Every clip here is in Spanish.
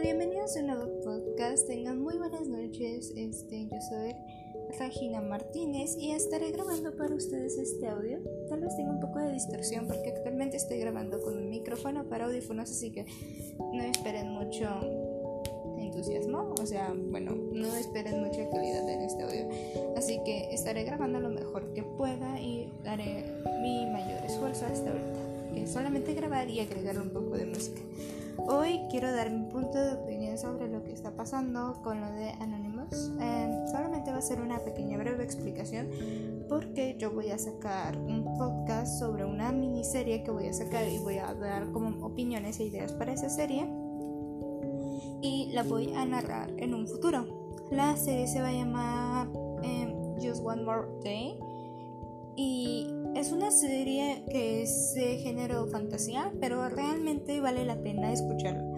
días, tengan muy buenas noches. Este, yo soy Regina Martínez y estaré grabando para ustedes este audio. Tal vez tenga un poco de distorsión porque actualmente estoy grabando con un micrófono para audífonos, así que no esperen mucho entusiasmo, o sea, bueno, no esperen mucha calidad en este audio. Así que estaré grabando lo mejor que pueda y daré mi mayor esfuerzo hasta ahorita, que solamente grabar y agregar un poco de música. Hoy quiero dar mi punto de opinión sobre lo que está pasando con lo de Anonymous. Eh, solamente va a ser una pequeña breve explicación porque yo voy a sacar un podcast sobre una miniserie que voy a sacar y voy a dar como opiniones e ideas para esa serie y la voy a narrar en un futuro. La serie se va a llamar eh, Just One More Day y es una serie que es de género fantasía, pero realmente vale la pena escucharla.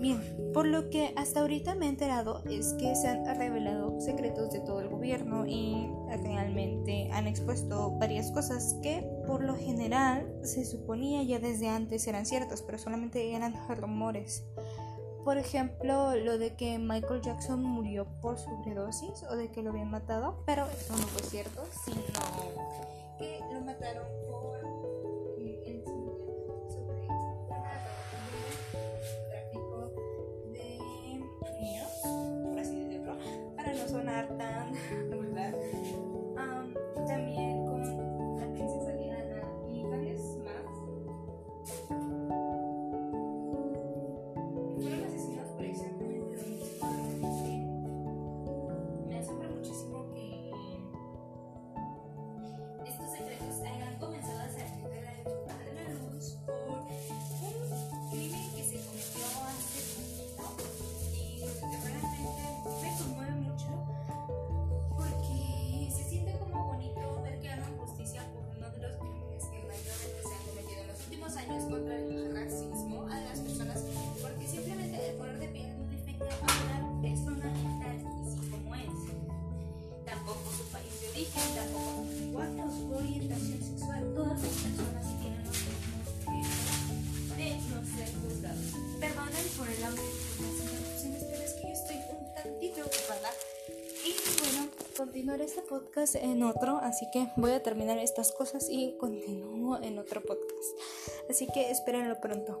Bien, por lo que hasta ahorita me he enterado es que se han revelado secretos de todo el gobierno y realmente han expuesto varias cosas que por lo general se suponía ya desde antes eran ciertas, pero solamente eran rumores. Por ejemplo, lo de que Michael Jackson murió por sobredosis o de que lo habían matado, pero esto no fue cierto, sino que lo mataron por el de niños, para no sonar tan orientación sexual. Todas las personas tienen los mismos derechos de ser juzgados. Perdonen por el audio las interrupciones, pero es que yo estoy un tantito ocupada. Y bueno, continuaré este podcast en otro, así que voy a terminar estas cosas y continúo en otro podcast. Así que espérenlo pronto.